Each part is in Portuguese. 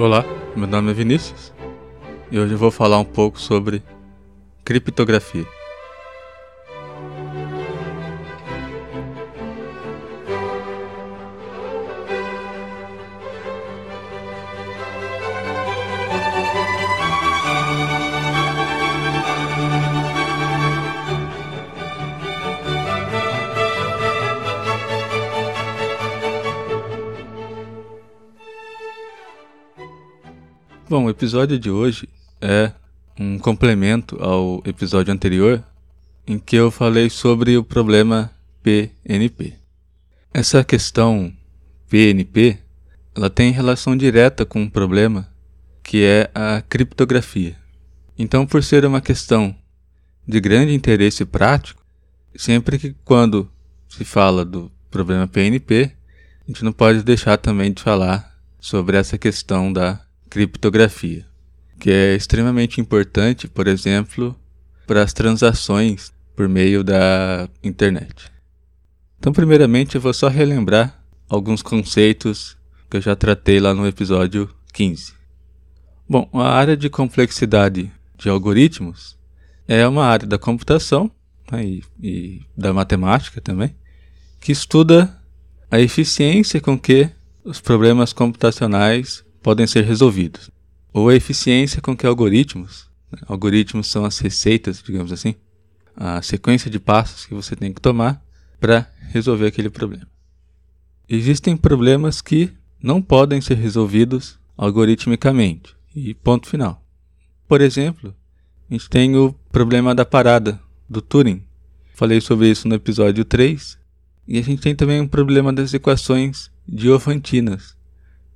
Olá, meu nome é Vinícius e hoje eu vou falar um pouco sobre criptografia. Bom, o episódio de hoje é um complemento ao episódio anterior em que eu falei sobre o problema PNP. Essa questão PNP, ela tem relação direta com um problema que é a criptografia. Então, por ser uma questão de grande interesse prático, sempre que quando se fala do problema PNP, a gente não pode deixar também de falar sobre essa questão da criptografia, que é extremamente importante, por exemplo, para as transações por meio da internet. Então, primeiramente, eu vou só relembrar alguns conceitos que eu já tratei lá no episódio 15. Bom, a área de complexidade de algoritmos é uma área da computação né, e, e da matemática também, que estuda a eficiência com que os problemas computacionais podem ser resolvidos. Ou a eficiência com que algoritmos, né, algoritmos são as receitas, digamos assim, a sequência de passos que você tem que tomar para resolver aquele problema. Existem problemas que não podem ser resolvidos algoritmicamente, e ponto final. Por exemplo, a gente tem o problema da parada do Turing. Falei sobre isso no episódio 3. E a gente tem também um problema das equações diofantinas,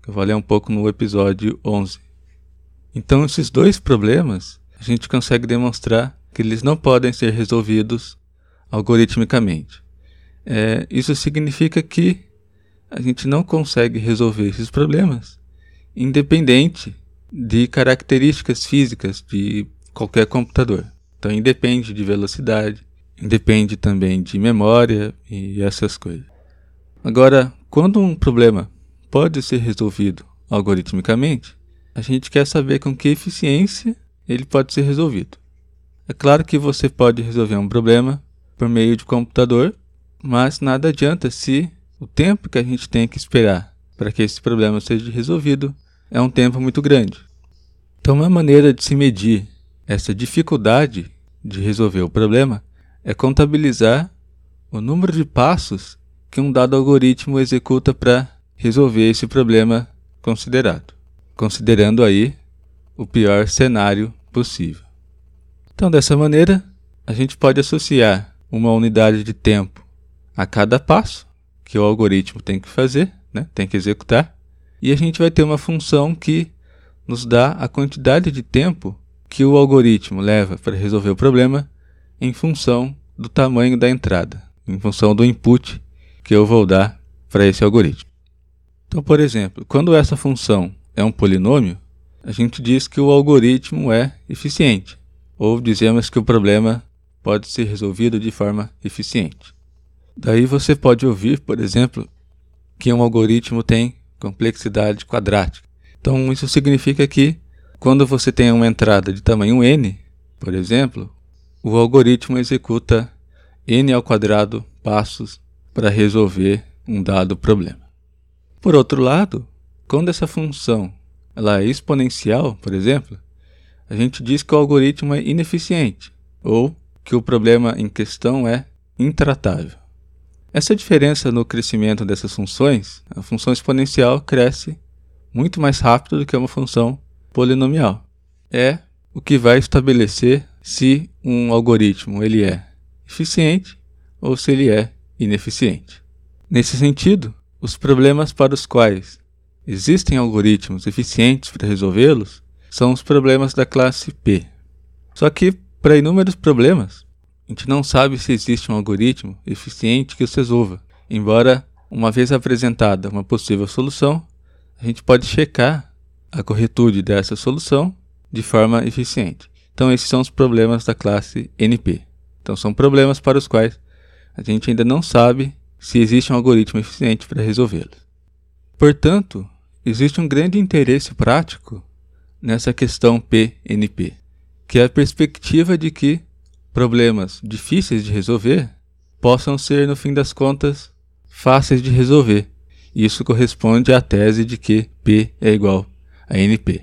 que eu falei um pouco no episódio 11. Então, esses dois problemas, a gente consegue demonstrar que eles não podem ser resolvidos algoritmicamente. É, isso significa que a gente não consegue resolver esses problemas independente de características físicas de qualquer computador. Então, independe de velocidade, independe também de memória e essas coisas. Agora, quando um problema pode ser resolvido algoritmicamente, a gente quer saber com que eficiência ele pode ser resolvido. É claro que você pode resolver um problema por meio de computador, mas nada adianta se o tempo que a gente tem que esperar para que esse problema seja resolvido é um tempo muito grande. Então, uma maneira de se medir essa dificuldade de resolver o problema é contabilizar o número de passos que um dado algoritmo executa para resolver esse problema considerado, considerando aí o pior cenário possível. Então, dessa maneira, a gente pode associar uma unidade de tempo a cada passo que o algoritmo tem que fazer, né, tem que executar, e a gente vai ter uma função que nos dá a quantidade de tempo que o algoritmo leva para resolver o problema em função do tamanho da entrada, em função do input que eu vou dar para esse algoritmo. Então, por exemplo, quando essa função é um polinômio, a gente diz que o algoritmo é eficiente, ou dizemos que o problema pode ser resolvido de forma eficiente. Daí você pode ouvir, por exemplo, que um algoritmo tem complexidade quadrática. Então, isso significa que quando você tem uma entrada de tamanho n, por exemplo, o algoritmo executa n ao quadrado passos para resolver um dado problema. Por outro lado, quando essa função ela é exponencial, por exemplo, a gente diz que o algoritmo é ineficiente ou que o problema em questão é intratável. Essa diferença no crescimento dessas funções, a função exponencial cresce muito mais rápido do que uma função polinomial. É o que vai estabelecer se um algoritmo ele é eficiente ou se ele é ineficiente. Nesse sentido, os problemas para os quais existem algoritmos eficientes para resolvê-los são os problemas da classe P. Só que, para inúmeros problemas, a gente não sabe se existe um algoritmo eficiente que os resolva. Embora, uma vez apresentada uma possível solução, a gente pode checar a corretude dessa solução de forma eficiente. Então, esses são os problemas da classe NP. Então, são problemas para os quais a gente ainda não sabe se existe um algoritmo eficiente para resolvê-los. Portanto, existe um grande interesse prático nessa questão PNP, que é a perspectiva de que problemas difíceis de resolver possam ser, no fim das contas, fáceis de resolver. Isso corresponde à tese de que P é igual a NP.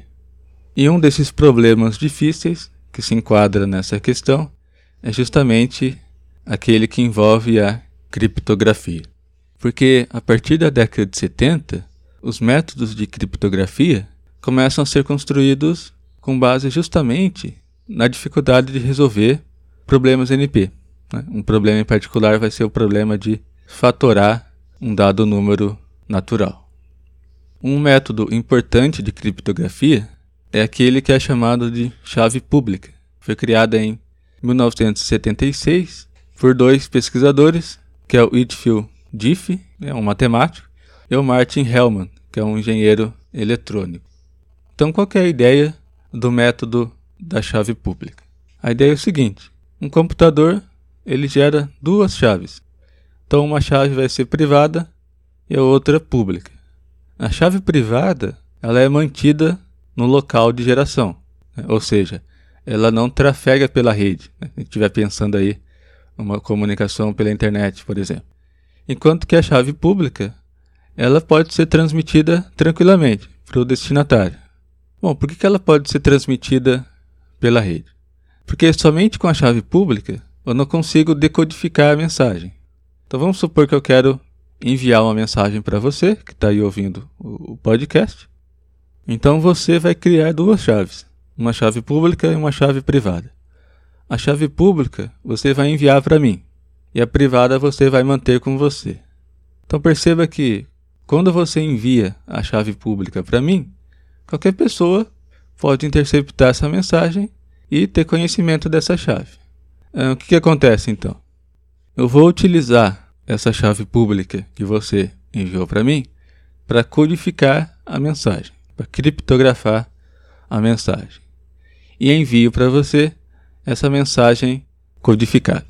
E um desses problemas difíceis que se enquadra nessa questão é justamente aquele que envolve a criptografia. Porque a partir da década de 70, os métodos de criptografia começam a ser construídos com base justamente na dificuldade de resolver problemas NP. Né? Um problema em particular vai ser o problema de fatorar um dado número natural. Um método importante de criptografia é aquele que é chamado de chave pública. Foi criada em 1976 por dois pesquisadores, que é o Whitfield Diffie, é um matemático, e o Martin Hellman, que é um engenheiro eletrônico. Então, qual é a ideia do método da chave pública? A ideia é o seguinte: um computador ele gera duas chaves. Então, uma chave vai ser privada e a outra pública. A chave privada ela é mantida no local de geração, né? ou seja, ela não trafega pela rede. Né? Se estiver pensando aí uma comunicação pela internet, por exemplo. Enquanto que a chave pública ela pode ser transmitida tranquilamente para o destinatário. Bom, por que, ela pode ser transmitida pela rede? Porque somente com a chave pública eu não consigo decodificar a mensagem. Então vamos supor que eu quero enviar uma mensagem para você que está aí ouvindo o podcast. Então você vai criar duas chaves, uma chave pública e uma chave privada. A chave pública você vai enviar para mim e a privada você vai manter com você. Então perceba que quando você envia a chave pública para mim, qualquer pessoa pode interceptar essa mensagem e ter conhecimento dessa chave. Ah, o que, que acontece então? Eu vou utilizar essa chave pública que você enviou para mim para codificar a mensagem, para criptografar a mensagem. E envio para você essa mensagem codificada.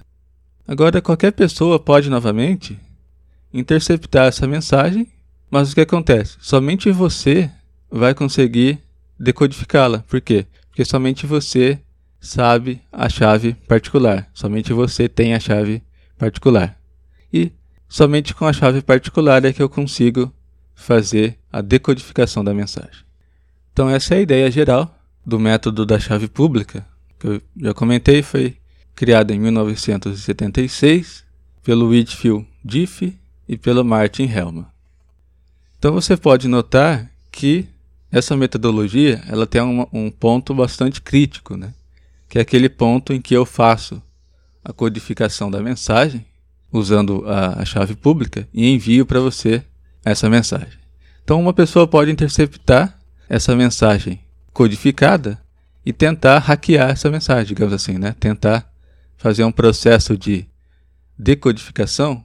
Agora, qualquer pessoa pode novamente interceptar essa mensagem mas o que acontece? Somente você vai conseguir decodificá-la. Por quê? Porque somente você sabe a chave particular. Somente você tem a chave particular. E somente com a chave particular é que eu consigo fazer a decodificação da mensagem. Então essa é a ideia geral do método da chave pública, que eu já comentei, foi criado em 1976 pelo Whitfield Diffie e pelo Martin Hellman. Então você pode notar que essa metodologia ela tem um, um ponto bastante crítico, né? que é aquele ponto em que eu faço a codificação da mensagem usando a, a chave pública e envio para você essa mensagem. Então uma pessoa pode interceptar essa mensagem codificada e tentar hackear essa mensagem, digamos assim, né? Tentar fazer um processo de decodificação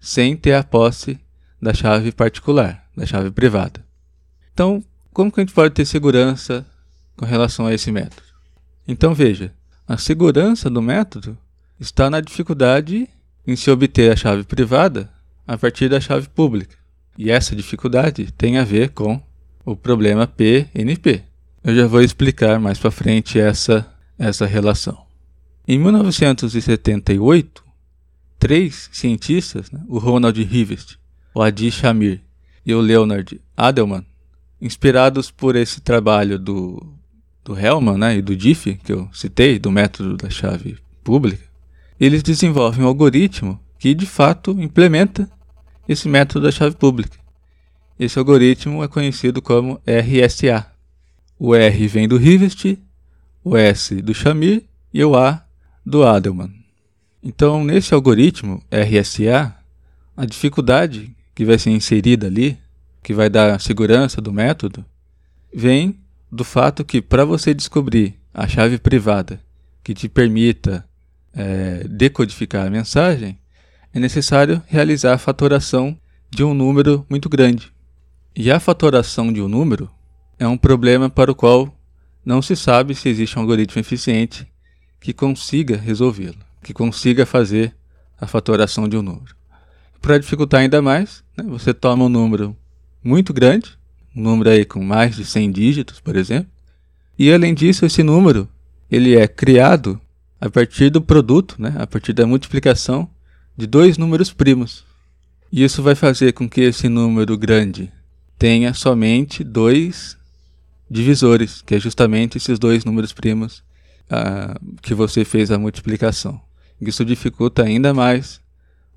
sem ter a posse da chave particular da chave privada. Então, como que a gente pode ter segurança com relação a esse método? Então veja, a segurança do método está na dificuldade em se obter a chave privada a partir da chave pública. E essa dificuldade tem a ver com o problema PNP. Eu já vou explicar mais para frente essa, essa relação. Em 1978, três cientistas, né, o Ronald Rivest, o Adi Shamir e o Leonard Adelman, inspirados por esse trabalho do, do Hellman né, e do Diffie, que eu citei, do método da chave pública, eles desenvolvem um algoritmo que de fato implementa esse método da chave pública. Esse algoritmo é conhecido como RSA. O R vem do Rivest, o S do Shamir e o A do Adelman. Então, nesse algoritmo RSA, a dificuldade que vai ser inserida ali, que vai dar segurança do método, vem do fato que para você descobrir a chave privada que te permita é, decodificar a mensagem, é necessário realizar a fatoração de um número muito grande. E a fatoração de um número é um problema para o qual não se sabe se existe um algoritmo eficiente que consiga resolvê-lo, que consiga fazer a fatoração de um número. Para dificultar ainda mais, né, você toma um número muito grande, um número aí com mais de 100 dígitos, por exemplo. E além disso, esse número ele é criado a partir do produto, né, a partir da multiplicação de dois números primos. E isso vai fazer com que esse número grande tenha somente dois divisores, que é justamente esses dois números primos ah, que você fez a multiplicação. Isso dificulta ainda mais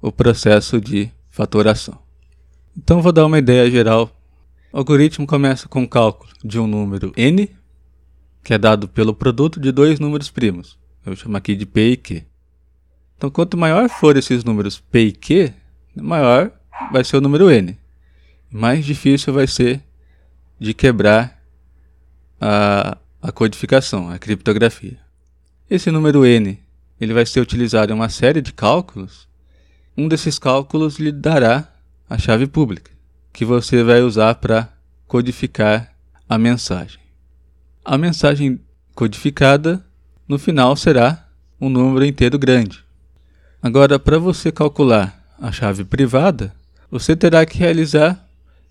o processo de fatoração. Então vou dar uma ideia geral. O algoritmo começa com o cálculo de um número n, que é dado pelo produto de dois números primos. Eu chamar aqui de p e q. Então, quanto maior for esses números p e q, maior vai ser o número n. Mais difícil vai ser de quebrar a, a codificação, a criptografia. Esse número n ele vai ser utilizado em uma série de cálculos. Um desses cálculos lhe dará a chave pública, que você vai usar para codificar a mensagem. A mensagem codificada no final será um número inteiro grande. Agora, para você calcular a chave privada, você terá que realizar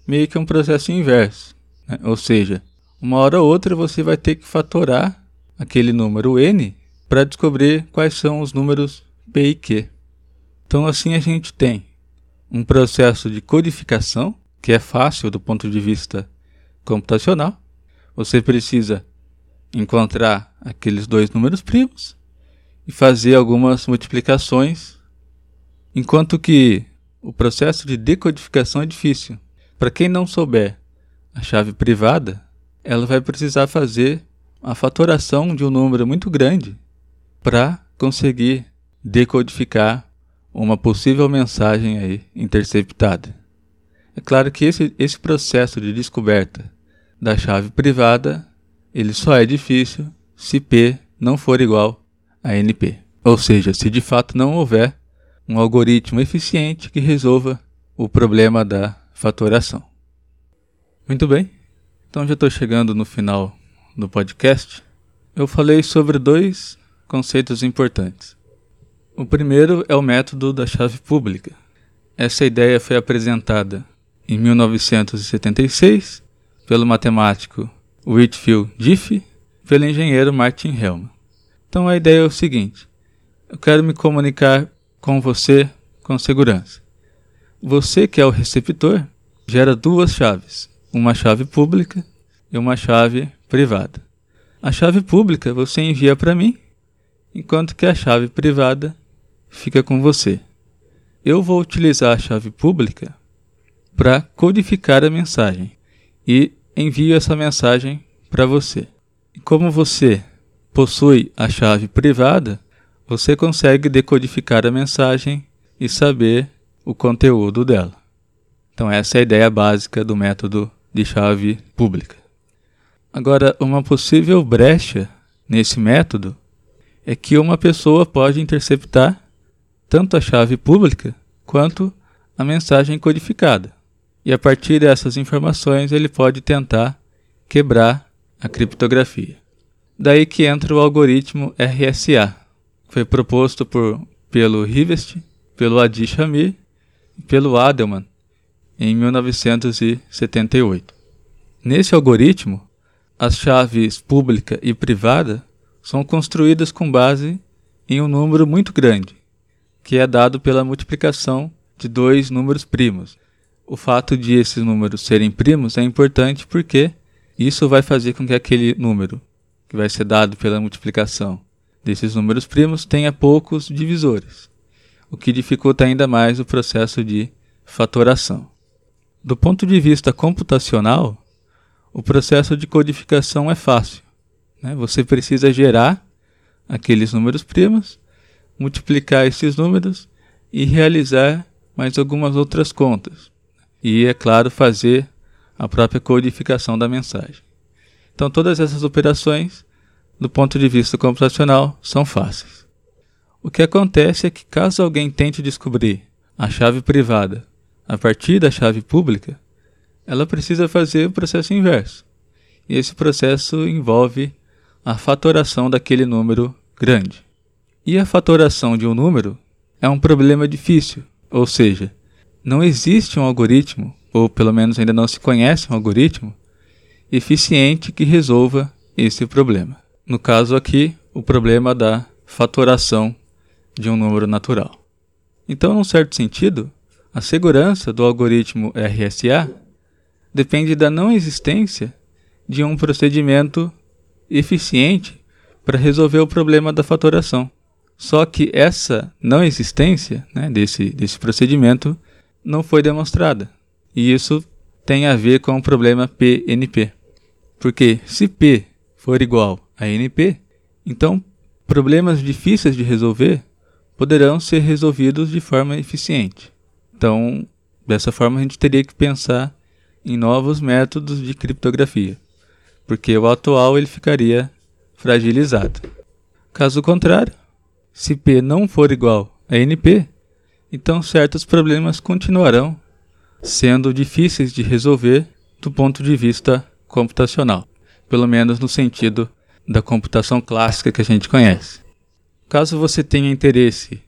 meio que um processo inverso. Né? Ou seja, uma hora ou outra você vai ter que fatorar aquele número n para descobrir quais são os números p e q. Então, assim a gente tem um processo de codificação que é fácil do ponto de vista computacional. Você precisa encontrar aqueles dois números primos e fazer algumas multiplicações, enquanto que o processo de decodificação é difícil. Para quem não souber a chave privada, ela vai precisar fazer a fatoração de um número muito grande para conseguir decodificar uma possível mensagem aí interceptada. É claro que esse, esse processo de descoberta da chave privada ele só é difícil se P não for igual a NP. Ou seja, se de fato não houver um algoritmo eficiente que resolva o problema da fatoração. Muito bem, então já estou chegando no final do podcast. Eu falei sobre dois conceitos importantes. O primeiro é o método da chave pública. Essa ideia foi apresentada em 1976 pelo matemático Whitfield Diffie, pelo engenheiro Martin Hellman. Então a ideia é o seguinte: eu quero me comunicar com você com segurança. Você que é o receptor gera duas chaves, uma chave pública e uma chave privada. A chave pública você envia para mim, enquanto que a chave privada fica com você. Eu vou utilizar a chave pública para codificar a mensagem e envio essa mensagem para você. Como você possui a chave privada, você consegue decodificar a mensagem e saber o conteúdo dela. Então, essa é a ideia básica do método de chave pública. Agora, uma possível brecha nesse método é que uma pessoa pode interceptar tanto a chave pública quanto a mensagem codificada. E a partir dessas informações ele pode tentar quebrar a criptografia. Daí que entra o algoritmo RSA, que foi proposto por, pelo Rivest, pelo Adi Shamir e pelo Adelman em 1978. Nesse algoritmo, as chaves pública e privada são construídas com base em um número muito grande, que é dado pela multiplicação de dois números primos. O fato de esses números serem primos é importante porque isso vai fazer com que aquele número, que vai ser dado pela multiplicação desses números primos, tenha poucos divisores, o que dificulta ainda mais o processo de fatoração. Do ponto de vista computacional, o processo de codificação é fácil. Né? Você precisa gerar aqueles números primos, multiplicar esses números e realizar mais algumas outras contas. E, é claro, fazer a própria codificação da mensagem. Então, todas essas operações, do ponto de vista computacional, são fáceis. O que acontece é que, caso alguém tente descobrir a chave privada a partir da chave pública, ela precisa fazer o processo inverso. E esse processo envolve a fatoração daquele número grande. E a fatoração de um número é um problema difícil, ou seja, não existe um algoritmo, ou pelo menos ainda não se conhece um algoritmo, eficiente que resolva esse problema. No caso aqui, o problema da fatoração de um número natural. Então, num certo sentido, a segurança do algoritmo RSA depende da não existência de um procedimento eficiente para resolver o problema da fatoração. Só que essa não existência né, desse, desse procedimento não foi demonstrada. E isso tem a ver com o problema PNP. Porque se P for igual a NP, então problemas difíceis de resolver poderão ser resolvidos de forma eficiente. Então, dessa forma, a gente teria que pensar em novos métodos de criptografia, porque o atual ele ficaria fragilizado. Caso contrário, se P não for igual a NP, então certos problemas continuarão sendo difíceis de resolver do ponto de vista computacional, pelo menos no sentido da computação clássica que a gente conhece. Caso você tenha interesse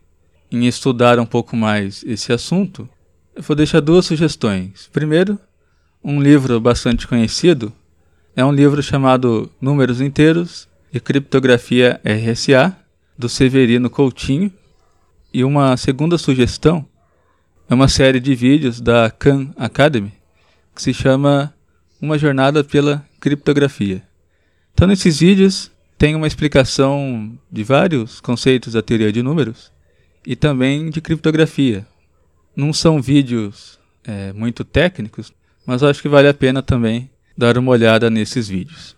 em estudar um pouco mais esse assunto, eu vou deixar duas sugestões. Primeiro, um livro bastante conhecido é um livro chamado Números Inteiros e Criptografia RSA, do Severino Coutinho. E uma segunda sugestão é uma série de vídeos da Khan Academy que se chama Uma Jornada pela Criptografia. Então, nesses vídeos, tem uma explicação de vários conceitos da teoria de números e também de criptografia. Não são vídeos é, muito técnicos, mas acho que vale a pena também dar uma olhada nesses vídeos.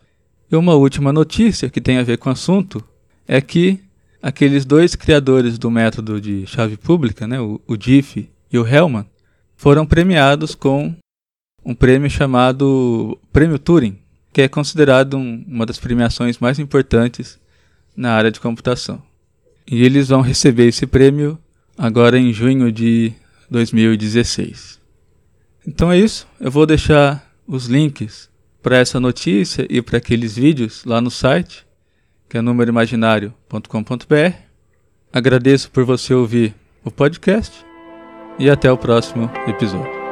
E uma última notícia que tem a ver com o assunto é que aqueles dois criadores do método de chave pública, né, o, o Diffie e o Hellman, foram premiados com um prêmio chamado Prêmio Turing, que é considerado um, uma das premiações mais importantes na área de computação. E eles vão receber esse prêmio agora em junho de 2016. Então é isso, eu vou deixar os links para essa notícia e para aqueles vídeos lá no site, que é númeroimaginário.com.br. Agradeço por você ouvir o podcast e até o próximo episódio.